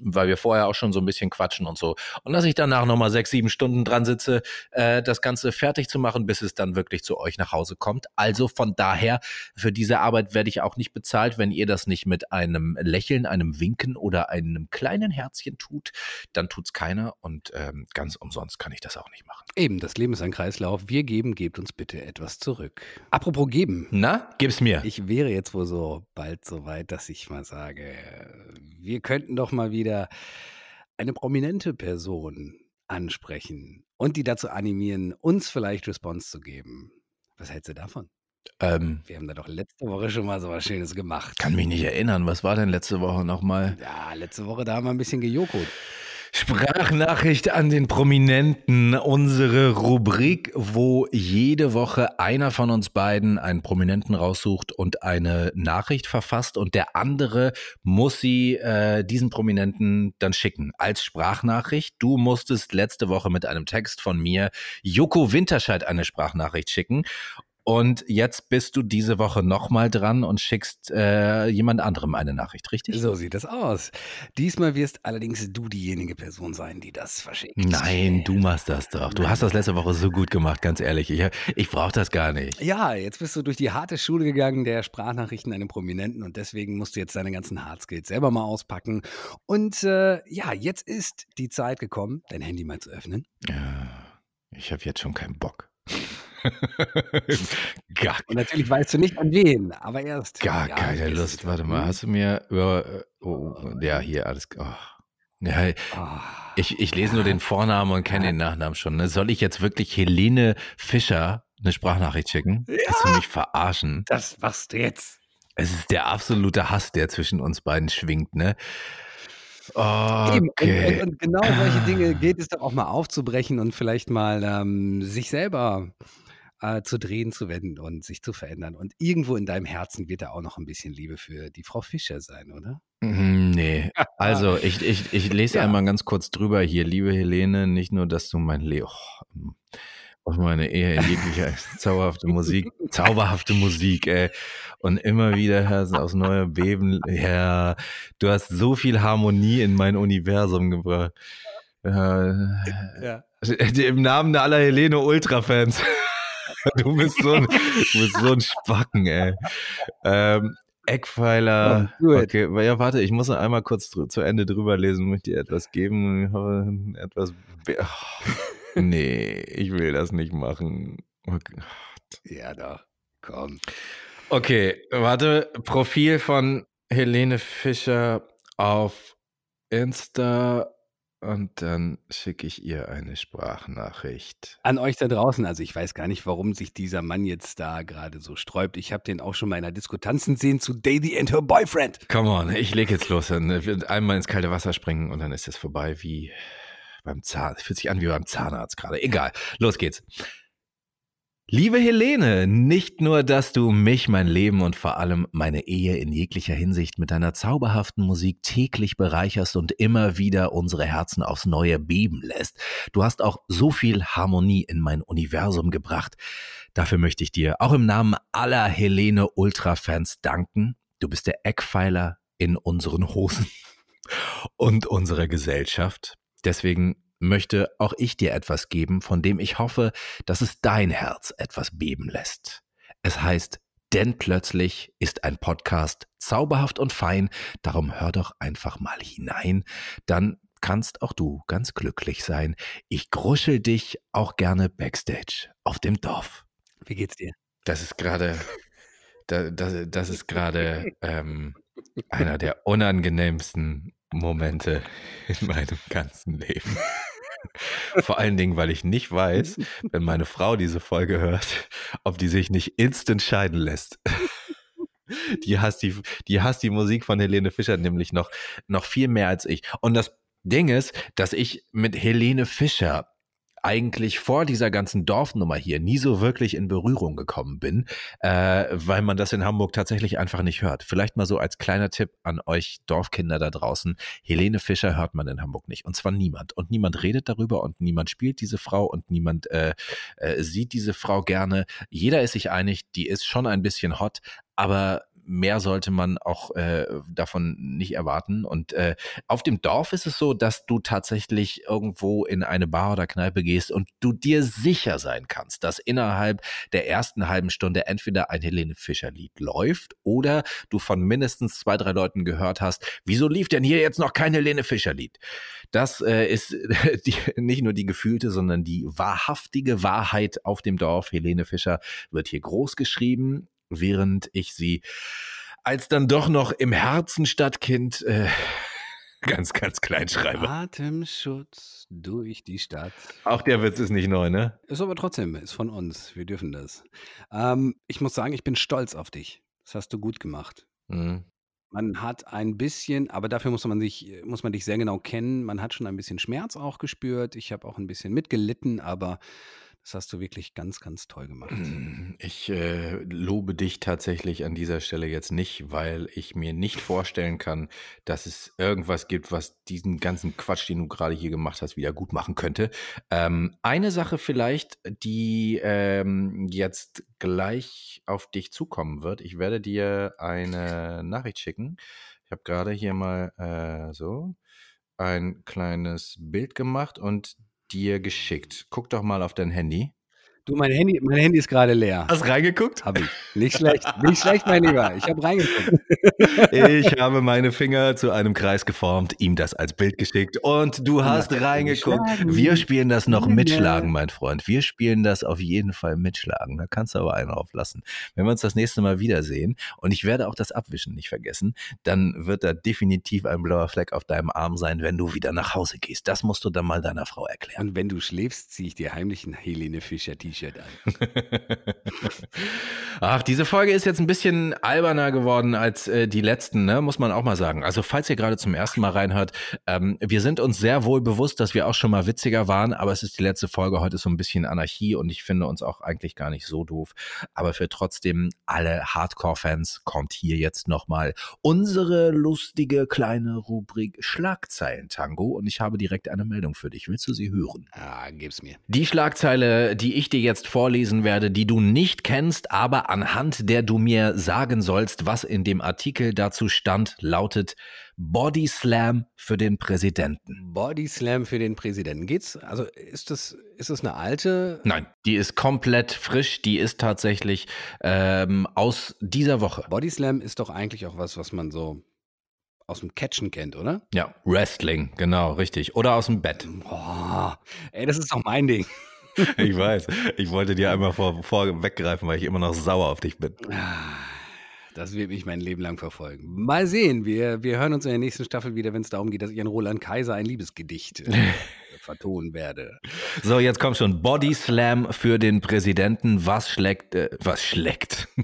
weil wir vorher auch schon so ein bisschen quatschen und so. Und dass ich danach nochmal sechs, sieben Stunden dran sitze, äh, das Ganze fertig zu machen, bis es dann wirklich zu euch nach Hause kommt. Also von daher, für diese Arbeit werde ich auch nicht bezahlt, wenn ihr das nicht mit einem Lächeln, einem Winken oder einem kleinen Herzchen tut, dann tut's keiner und ähm, ganz umsonst kann ich das auch nicht machen. Eben, das Leben ist ein Kreislauf. Wir geben, gebt uns bitte etwas zurück. Apropos geben. Na, gib's mir. Ich wäre jetzt wohl so bald so weit, dass ich mal sage, wir könnten doch mal wieder eine prominente Person ansprechen und die dazu animieren, uns vielleicht Response zu geben. Was hältst du davon? Ähm, Wir haben da doch letzte Woche schon mal so was Schönes gemacht. kann mich nicht erinnern. Was war denn letzte Woche nochmal? Ja, letzte Woche, da haben wir ein bisschen gejokot. Sprachnachricht an den Prominenten, unsere Rubrik, wo jede Woche einer von uns beiden einen Prominenten raussucht und eine Nachricht verfasst und der andere muss sie äh, diesen Prominenten dann schicken als Sprachnachricht. Du musstest letzte Woche mit einem Text von mir Joko Winterscheid eine Sprachnachricht schicken. Und jetzt bist du diese Woche nochmal dran und schickst äh, jemand anderem eine Nachricht, richtig? So sieht das aus. Diesmal wirst allerdings du diejenige Person sein, die das verschickt. Nein, du machst das doch. Du hast das letzte Woche so gut gemacht, ganz ehrlich. Ich, ich brauche das gar nicht. Ja, jetzt bist du durch die harte Schule gegangen der Sprachnachrichten einem Prominenten und deswegen musst du jetzt deine ganzen Hardskills selber mal auspacken. Und äh, ja, jetzt ist die Zeit gekommen, dein Handy mal zu öffnen. Ja, ich habe jetzt schon keinen Bock. gar, Und natürlich weißt du nicht an wen, aber erst. gar ja, keine Lust. Warte mal, Hm? hast du mir über. äh, Oh, ja, hier alles. Oh. Ja, Ah. ich, ich lese nur den Vornamen und kenne den Nachnamen schon. Ne? Soll ich jetzt wirklich Helene Fischer eine Sprachnachricht schicken? Willst du mich verarschen? Das machst du jetzt. Es ist der absolute Hass, der zwischen uns beiden schwingt, ne? Eben. Okay. Und, und, und genau solche Dinge geht es doch auch mal aufzubrechen und vielleicht mal ähm, sich selber äh, zu drehen, zu wenden und sich zu verändern. Und irgendwo in deinem Herzen wird da auch noch ein bisschen Liebe für die Frau Fischer sein, oder? Mhm, Nee, also ich, ich, ich lese Ja. einmal ganz kurz drüber hier. Liebe Helene, nicht nur, dass du mein Leo, auf meine Ehe in jeglicher zauberhafte Musik, zauberhafte Musik, ey. Und immer wieder Herzen aufs neue Beben. Ja, du hast so viel Harmonie in mein Universum gebracht. Ja, Ja. Im Namen aller Helene Ultra-Fans. Du bist so ein, du bist so ein Spacken, ey. Ähm, Eckpfeiler. Oh, okay, ja, warte, ich muss noch einmal kurz zu Ende drüber lesen, möchte dir etwas geben. Ich habe Etwas. Oh, nee, ich will das nicht machen. Okay. Ja, doch. Komm. Okay, warte. Profil von Helene Fischer auf Insta und dann schicke ich ihr eine Sprachnachricht. An euch da draußen, also ich weiß gar nicht, warum sich dieser Mann jetzt da gerade so sträubt. Ich habe den auch schon mal in einer Diskutanzen sehen zu Daisy and her boyfriend. Come on, ich leg jetzt los. Dann wird einmal ins kalte Wasser springen und dann ist es vorbei wie beim Zahnarzt. Fühlt sich an wie beim Zahnarzt gerade. Egal, los geht's. Liebe Helene, nicht nur, dass du mich, mein Leben und vor allem meine Ehe in jeglicher Hinsicht mit deiner zauberhaften Musik täglich bereicherst und immer wieder unsere Herzen aufs Neue beben lässt, du hast auch so viel Harmonie in mein Universum gebracht. Dafür möchte ich dir auch im Namen aller Helene Ultra-Fans danken. Du bist der Eckpfeiler in unseren Hosen und unserer Gesellschaft. Deswegen möchte auch ich dir etwas geben, von dem ich hoffe, dass es dein Herz etwas beben lässt. Es heißt, denn plötzlich ist ein Podcast zauberhaft und fein, darum hör doch einfach mal hinein, dann kannst auch du ganz glücklich sein. Ich gruschel dich auch gerne backstage auf dem Dorf. Wie geht's dir? Das ist gerade, da, das, das ist gerade ähm, einer der unangenehmsten Momente in meinem ganzen Leben. Vor allen Dingen, weil ich nicht weiß, wenn meine Frau diese Folge hört, ob die sich nicht instant scheiden lässt. Die hasst die, die hasst die Musik von Helene Fischer nämlich noch, noch viel mehr als ich. Und das Ding ist, dass ich mit Helene Fischer eigentlich vor dieser ganzen Dorfnummer hier nie so wirklich in Berührung gekommen bin, äh, weil man das in Hamburg tatsächlich einfach nicht hört. Vielleicht mal so als kleiner Tipp an euch Dorfkinder da draußen. Helene Fischer hört man in Hamburg nicht. Und zwar niemand. Und niemand redet darüber und niemand spielt diese Frau und niemand äh, äh, sieht diese Frau gerne. Jeder ist sich einig, die ist schon ein bisschen hot, aber mehr sollte man auch äh, davon nicht erwarten. Und äh, auf dem Dorf ist es so, dass du tatsächlich irgendwo in eine Bar oder Kneipe gehst und du dir sicher sein kannst, dass innerhalb der ersten halben Stunde entweder ein Helene Fischer Lied läuft oder du von mindestens zwei, drei Leuten gehört hast, wieso lief denn hier jetzt noch kein Helene Fischer Lied? Das äh, ist die, nicht nur die gefühlte, sondern die wahrhaftige Wahrheit auf dem Dorf. Helene Fischer wird hier groß geschrieben, während ich sie als dann doch noch im Herzen Stadtkind äh, ganz, ganz klein schreibe. Atemschutz durch die Stadt. Auch der Witz ist nicht neu, ne? Ist aber trotzdem, ist von uns. Wir dürfen das. Ähm, ich muss sagen, ich bin stolz auf dich. Das hast du gut gemacht. Mhm. Man hat ein bisschen, aber dafür muss man sich, muss man dich sehr genau kennen. Man hat schon ein bisschen Schmerz auch gespürt. Ich habe auch ein bisschen mitgelitten, aber das hast du wirklich ganz, ganz toll gemacht. Ich äh, lobe dich tatsächlich an dieser Stelle jetzt nicht, weil ich mir nicht vorstellen kann, dass es irgendwas gibt, was diesen ganzen Quatsch, den du gerade hier gemacht hast, wieder gut machen könnte. Ähm, eine Sache vielleicht, die ähm, jetzt gleich auf dich zukommen wird. Ich werde dir eine Nachricht schicken. Ich habe gerade hier mal äh, so ein kleines Bild gemacht und dir geschickt. Guck doch mal auf dein Handy. Du, mein Handy, mein Handy ist gerade leer. Hast reingeguckt? Hab ich. Nicht schlecht, nicht schlecht, mein Lieber. Ich habe reingeguckt. Ich habe meine Finger zu einem Kreis geformt, ihm das als Bild geschickt und du hast reingeguckt. Wir spielen das noch mitschlagen, mein Freund. Wir spielen das auf jeden Fall mitschlagen. Da kannst du aber einen auflassen. Wenn wir uns das nächste Mal wiedersehen und ich werde auch das Abwischen nicht vergessen, dann wird da definitiv ein blauer Fleck auf deinem Arm sein, wenn du wieder nach Hause gehst. Das musst du dann mal deiner Frau erklären. Und wenn du schläfst, ziehe ich dir heimlich ein Helene Fischer T-Shirt an. Ach, diese Folge ist jetzt ein bisschen alberner geworden als äh, die letzten, ne? muss man auch mal sagen. Also falls ihr gerade zum ersten Mal reinhört, ähm, wir sind uns sehr wohl bewusst, dass wir auch schon mal witziger waren, aber es ist die letzte Folge. Heute so ein bisschen Anarchie und ich finde uns auch eigentlich gar nicht so doof. Aber für trotzdem alle Hardcore-Fans kommt hier jetzt nochmal unsere lustige kleine Rubrik Schlagzeilen-Tango und ich habe direkt eine Meldung für dich. Willst du sie hören? Ah, gib's mir. Die Schlagzeile, die ich dir jetzt vorlesen werde, die du nicht kennst, aber anhand der du mir sagen sollst, was in dem Artikel dazu stand, lautet Body Slam für den Präsidenten. Body Slam für den Präsidenten. Geht's? Also ist das, ist das eine alte? Nein, die ist komplett frisch. Die ist tatsächlich ähm, aus dieser Woche. Body Slam ist doch eigentlich auch was, was man so aus dem Catchen kennt, oder? Ja, Wrestling, genau, richtig. Oder aus dem Bett. Boah, ey, das ist doch mein Ding. Ich weiß. Ich wollte dir einmal vor, vor weggreifen, weil ich immer noch sauer auf dich bin. Das wird mich mein Leben lang verfolgen. Mal sehen. Wir, wir hören uns in der nächsten Staffel wieder, wenn es darum geht, dass ich an Roland Kaiser ein Liebesgedicht äh, vertonen werde. So, jetzt kommt schon Body Slam für den Präsidenten. Was schlägt, äh, was schlägt?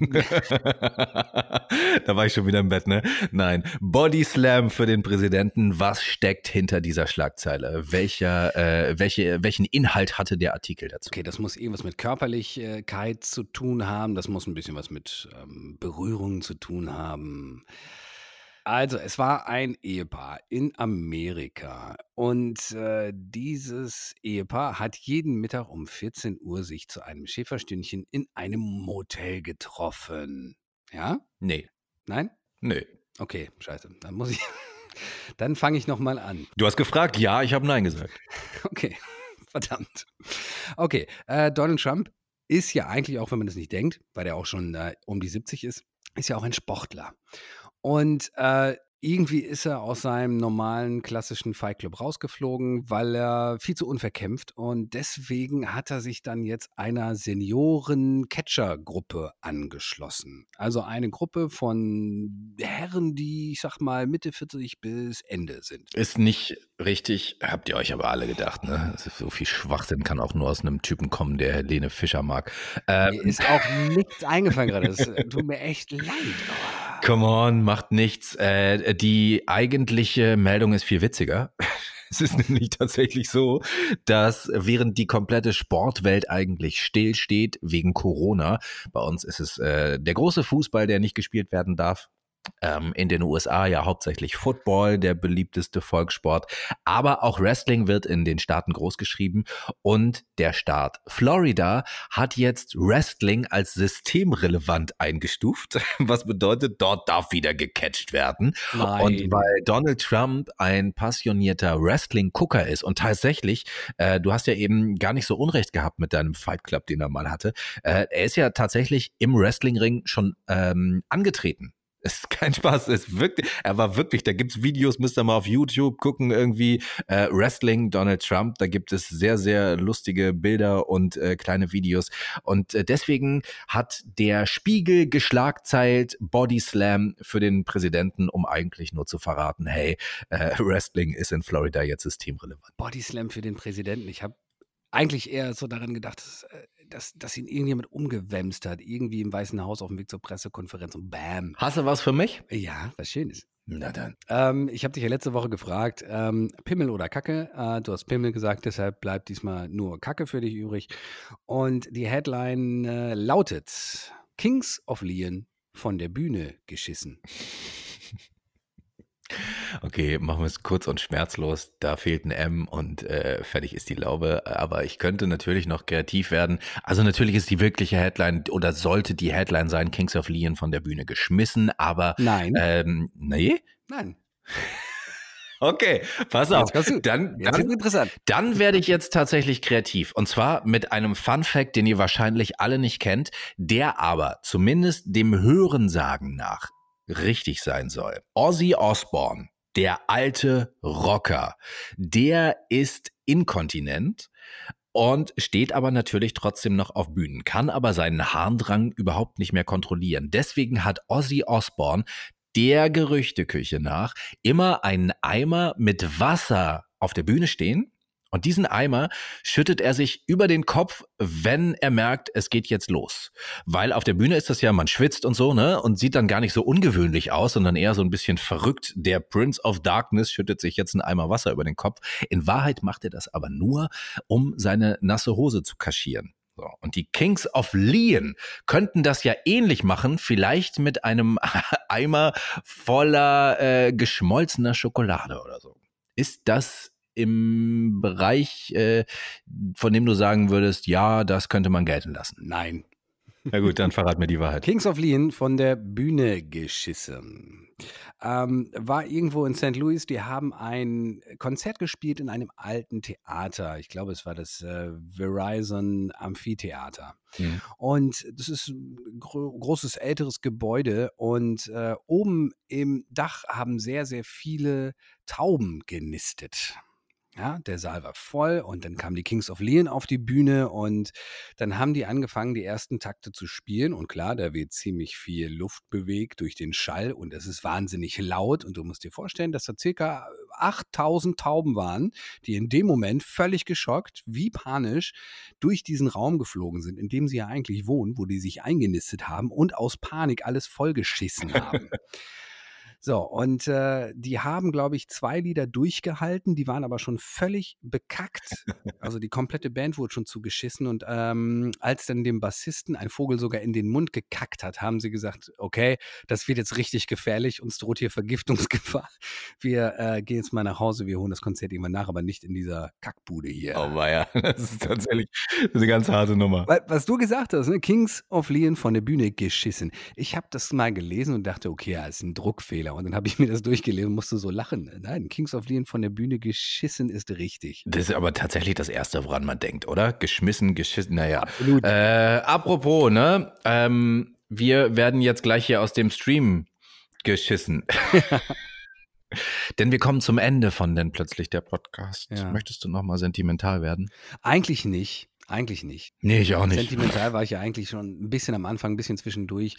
da war ich schon wieder im Bett, ne? Nein. Body Slam für den Präsidenten. Was steckt hinter dieser Schlagzeile? Welcher, äh, welche, welchen Inhalt hatte der Artikel dazu? Okay, das muss irgendwas mit Körperlichkeit zu tun haben. Das muss ein bisschen was mit ähm, Berührung zu tun haben. Also, es war ein Ehepaar in Amerika und äh, dieses Ehepaar hat jeden Mittag um 14 Uhr sich zu einem Schäferstündchen in einem Motel getroffen. Ja? Nee. Nein? Nee. Okay, scheiße. Dann muss ich. Dann fange ich nochmal an. Du hast gefragt, ja, ich habe Nein gesagt. Okay, verdammt. Okay, äh, Donald Trump ist ja eigentlich, auch wenn man das nicht denkt, weil er auch schon äh, um die 70 ist, ist ja auch ein Sportler. Und äh, irgendwie ist er aus seinem normalen klassischen Fight Club rausgeflogen, weil er viel zu unverkämpft und deswegen hat er sich dann jetzt einer Senioren-Catcher-Gruppe angeschlossen. Also eine Gruppe von Herren, die, ich sag mal, Mitte 40 bis Ende sind. Ist nicht richtig, habt ihr euch aber alle gedacht, ne? So viel Schwachsinn kann auch nur aus einem Typen kommen, der Helene Fischer mag. Ähm, Mir ist auch nichts eingefallen gerade. Das äh, tut mir echt leid. Oh. Come on, macht nichts. Äh, die eigentliche Meldung ist viel witziger. Es ist nämlich tatsächlich so, dass während die komplette Sportwelt eigentlich stillsteht wegen Corona, bei uns ist es äh, der große Fußball, der nicht gespielt werden darf. Ähm, in den USA ja hauptsächlich Football, der beliebteste Volkssport, aber auch Wrestling wird in den Staaten großgeschrieben. Und der Staat Florida hat jetzt Wrestling als systemrelevant eingestuft, was bedeutet, dort darf wieder gecatcht werden. Nein. Und weil Donald Trump ein passionierter Wrestling-Gucker ist und tatsächlich, äh, du hast ja eben gar nicht so Unrecht gehabt mit deinem Fight Club, den er mal hatte, äh, er ist ja tatsächlich im Wrestlingring schon ähm, angetreten es ist kein Spaß, es ist er war wirklich, da gibt's Videos, müsst ihr mal auf YouTube gucken, irgendwie äh, Wrestling Donald Trump, da gibt es sehr, sehr lustige Bilder und äh, kleine Videos. Und äh, deswegen hat der Spiegel geschlagzeilt Body Slam für den Präsidenten, um eigentlich nur zu verraten, hey, äh, Wrestling ist in Florida jetzt systemrelevant. Body Slam für den Präsidenten, ich habe eigentlich eher so daran gedacht, dass, dass, dass ihn irgendjemand umgewämst hat, irgendwie im Weißen Haus auf dem Weg zur Pressekonferenz und bam. Hast du was für mich? Ja, was Schönes. Na dann. Ähm, ich habe dich ja letzte Woche gefragt, ähm, Pimmel oder Kacke? Äh, du hast Pimmel gesagt, deshalb bleibt diesmal nur Kacke für dich übrig. Und die Headline äh, lautet: Kings of Leon von der Bühne geschissen. Okay, machen wir es kurz und schmerzlos. Da fehlt ein M und äh, fertig ist die Laube. Aber ich könnte natürlich noch kreativ werden. Also natürlich ist die wirkliche Headline oder sollte die Headline sein, Kings of Leon von der Bühne geschmissen. Aber Nein. ähm, nee? Nein. Okay, pass auf. Du. Dann, dann, interessant. dann werde ich jetzt tatsächlich kreativ. Und zwar mit einem Fun Fact, den ihr wahrscheinlich alle nicht kennt, der aber zumindest dem Hörensagen nach richtig sein soll. Ozzy Osbourne, der alte Rocker, der ist inkontinent und steht aber natürlich trotzdem noch auf Bühnen, kann aber seinen Harndrang überhaupt nicht mehr kontrollieren. Deswegen hat Ozzy Osbourne der Gerüchteküche nach immer einen Eimer mit Wasser auf der Bühne stehen und diesen Eimer schüttet er sich über den Kopf, wenn er merkt, es geht jetzt los. Weil auf der Bühne ist das ja, man schwitzt und so, ne? Und sieht dann gar nicht so ungewöhnlich aus, sondern eher so ein bisschen verrückt. Der Prince of Darkness schüttet sich jetzt einen Eimer Wasser über den Kopf. In Wahrheit macht er das aber nur, um seine nasse Hose zu kaschieren. So. Und die Kings of Leon könnten das ja ähnlich machen, vielleicht mit einem Eimer voller äh, geschmolzener Schokolade oder so. Ist das im Bereich, äh, von dem du sagen würdest, ja, das könnte man gelten lassen? Nein. Na gut, dann verrat mir die Wahrheit. Kings of Leon von der Bühne geschissen. Ähm, war irgendwo in St. Louis. Die haben ein Konzert gespielt in einem alten Theater. Ich glaube, es war das äh, Verizon Amphitheater. Mhm. Und das ist ein gro großes älteres Gebäude. Und äh, oben im Dach haben sehr, sehr viele Tauben genistet. Ja, der Saal war voll und dann kamen die Kings of Leon auf die Bühne und dann haben die angefangen, die ersten Takte zu spielen. Und klar, da wird ziemlich viel Luft bewegt durch den Schall und es ist wahnsinnig laut. Und du musst dir vorstellen, dass da circa 8000 Tauben waren, die in dem Moment völlig geschockt, wie panisch, durch diesen Raum geflogen sind, in dem sie ja eigentlich wohnen, wo die sich eingenistet haben und aus Panik alles vollgeschissen haben. So, und äh, die haben, glaube ich, zwei Lieder durchgehalten, die waren aber schon völlig bekackt. Also die komplette Band wurde schon zugeschissen und ähm, als dann dem Bassisten ein Vogel sogar in den Mund gekackt hat, haben sie gesagt, okay, das wird jetzt richtig gefährlich, uns droht hier Vergiftungsgefahr. Wir äh, gehen jetzt mal nach Hause, wir holen das Konzert irgendwann nach, aber nicht in dieser Kackbude hier. Oh weia, das ist tatsächlich eine ganz harte Nummer. Was du gesagt hast, ne? Kings of Leon von der Bühne geschissen. Ich habe das mal gelesen und dachte, okay, ja, ist ein Druckfehler. Fehler. Und dann habe ich mir das durchgelesen und musste so lachen. Nein, Kings of Leon von der Bühne geschissen ist richtig. Das ist aber tatsächlich das Erste, woran man denkt, oder? Geschmissen, geschissen, naja. Absolut. Äh, apropos, ne? Ähm, wir werden jetzt gleich hier aus dem Stream geschissen. Denn wir kommen zum Ende von denn plötzlich der Podcast. Ja. Möchtest du nochmal sentimental werden? Eigentlich nicht. Eigentlich nicht. Nee, ich auch nicht. Sentimental war ich ja eigentlich schon ein bisschen am Anfang, ein bisschen zwischendurch.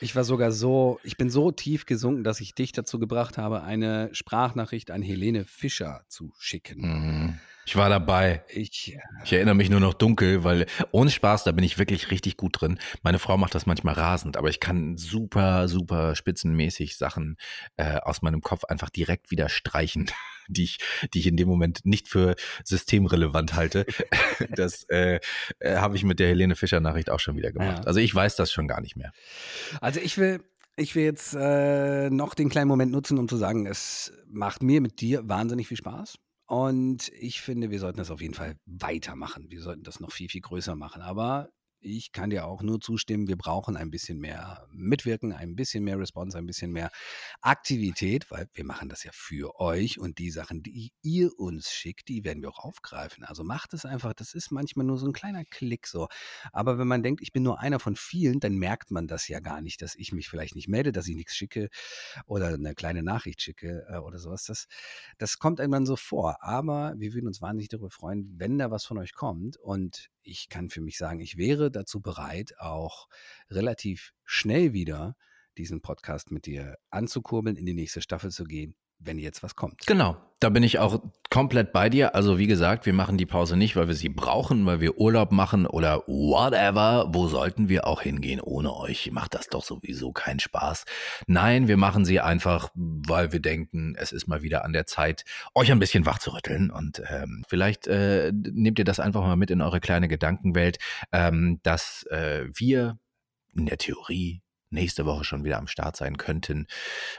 Ich war sogar so, ich bin so tief gesunken, dass ich dich dazu gebracht habe, eine Sprachnachricht an Helene Fischer zu schicken. Mhm. Ich war dabei. Ich, äh, ich erinnere mich nur noch dunkel, weil ohne Spaß, da bin ich wirklich richtig gut drin. Meine Frau macht das manchmal rasend, aber ich kann super, super spitzenmäßig Sachen äh, aus meinem Kopf einfach direkt wieder streichen, die ich, die ich in dem Moment nicht für systemrelevant halte. das äh, äh, habe ich mit der Helene Fischer Nachricht auch schon wieder gemacht. Ja. Also ich weiß das schon gar nicht mehr. Also ich will, Ich will jetzt äh, noch den kleinen Moment nutzen, um zu sagen, es macht mir mit dir wahnsinnig viel Spaß. Und ich finde, wir sollten das auf jeden Fall weitermachen. Wir sollten das noch viel, viel größer machen. Aber ich kann dir auch nur zustimmen, wir brauchen ein bisschen mehr Mitwirken, ein bisschen mehr Response, ein bisschen mehr Aktivität, weil wir machen das ja für euch und die Sachen, die ihr uns schickt, die werden wir auch aufgreifen. Also macht es einfach, das ist manchmal nur so ein kleiner Klick so. Aber wenn man denkt, ich bin nur einer von vielen, dann merkt man das ja gar nicht, dass ich mich vielleicht nicht melde, dass ich nichts schicke oder eine kleine Nachricht schicke äh, oder sowas. Das, das kommt dann so vor. Aber wir würden uns wahnsinnig darüber freuen, wenn da was von euch kommt und ich kann für mich sagen, ich wäre dazu bereit, auch relativ schnell wieder diesen Podcast mit dir anzukurbeln, in die nächste Staffel zu gehen, wenn jetzt was kommt. Genau, da bin ich auch komplett bei dir. Also wie gesagt, wir machen die Pause nicht, weil wir sie brauchen, weil wir Urlaub machen oder whatever. Wo sollten wir auch hingehen ohne euch? Macht das doch sowieso keinen Spaß. Nein, wir machen sie einfach, weil wir denken, es ist mal wieder an der Zeit, euch ein bisschen wach zu rütteln. Und ähm, vielleicht äh, nehmt ihr das einfach mal mit in eure kleine Gedankenwelt, ähm, dass äh, wir in der Theorie nächste Woche schon wieder am Start sein könnten.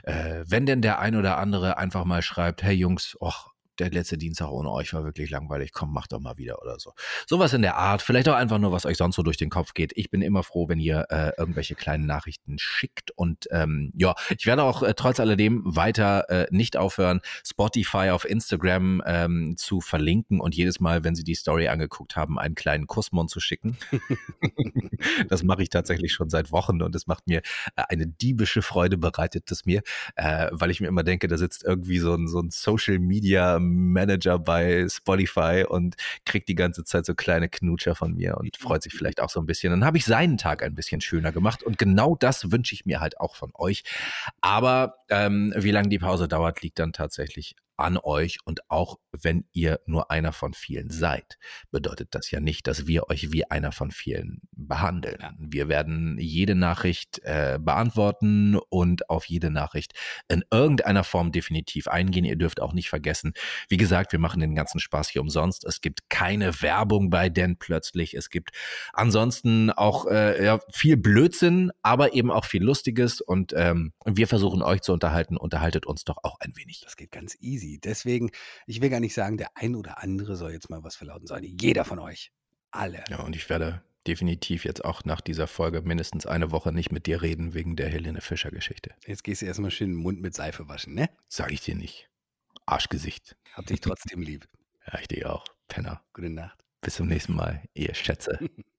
Äh, wenn denn der ein oder andere einfach mal schreibt, hey Jungs, och, der letzte Dienstag ohne euch war wirklich langweilig, komm, macht doch mal wieder oder so. Sowas in der Art, vielleicht auch einfach nur, was euch sonst so durch den Kopf geht. Ich bin immer froh, wenn ihr äh, irgendwelche kleinen Nachrichten schickt und ähm, ja, ich werde auch äh, trotz alledem weiter äh, nicht aufhören, Spotify auf Instagram ähm, zu verlinken und jedes Mal, wenn sie die Story angeguckt haben, einen kleinen Kussmund zu schicken. das mache ich tatsächlich schon seit Wochen und es macht mir äh, eine diebische Freude bereitet es mir, äh, weil ich mir immer denke, da sitzt irgendwie so ein, so ein Social Media Manager bei Spotify und kriegt die ganze Zeit so kleine Knutscher von mir und freut sich vielleicht auch so ein bisschen. Dann habe ich seinen Tag ein bisschen schöner gemacht und genau das wünsche ich mir halt auch von euch. Aber ähm, wie lange die Pause dauert, liegt dann tatsächlich an euch und auch wenn ihr nur einer von vielen seid, bedeutet das ja nicht, dass wir euch wie einer von vielen behandeln. Wir werden jede Nachricht äh, beantworten und auf jede Nachricht in irgendeiner Form definitiv eingehen. Ihr dürft auch nicht vergessen, wie gesagt, wir machen den ganzen Spaß hier umsonst. Es gibt keine Werbung bei denn plötzlich. Es gibt ansonsten auch äh, ja, viel Blödsinn, aber eben auch viel Lustiges und ähm, wir versuchen euch zu unterhalten. Unterhaltet uns doch auch ein wenig. Das geht ganz easy easy. Deswegen, ich will gar nicht sagen, der ein oder andere soll jetzt mal was verlauten, sondern jeder von euch. Alle. Ja, und ich werde definitiv jetzt auch nach dieser Folge mindestens eine Woche nicht mit dir reden wegen der Helene Fischer Geschichte. Jetzt gehst du erstmal schön den Mund mit Seife waschen, ne? Sag ich dir nicht. Arschgesicht. Hab dich trotzdem lieb. Ja, ich dich auch. Penner. Gute Nacht. Bis zum nächsten Mal, ihr Schätze.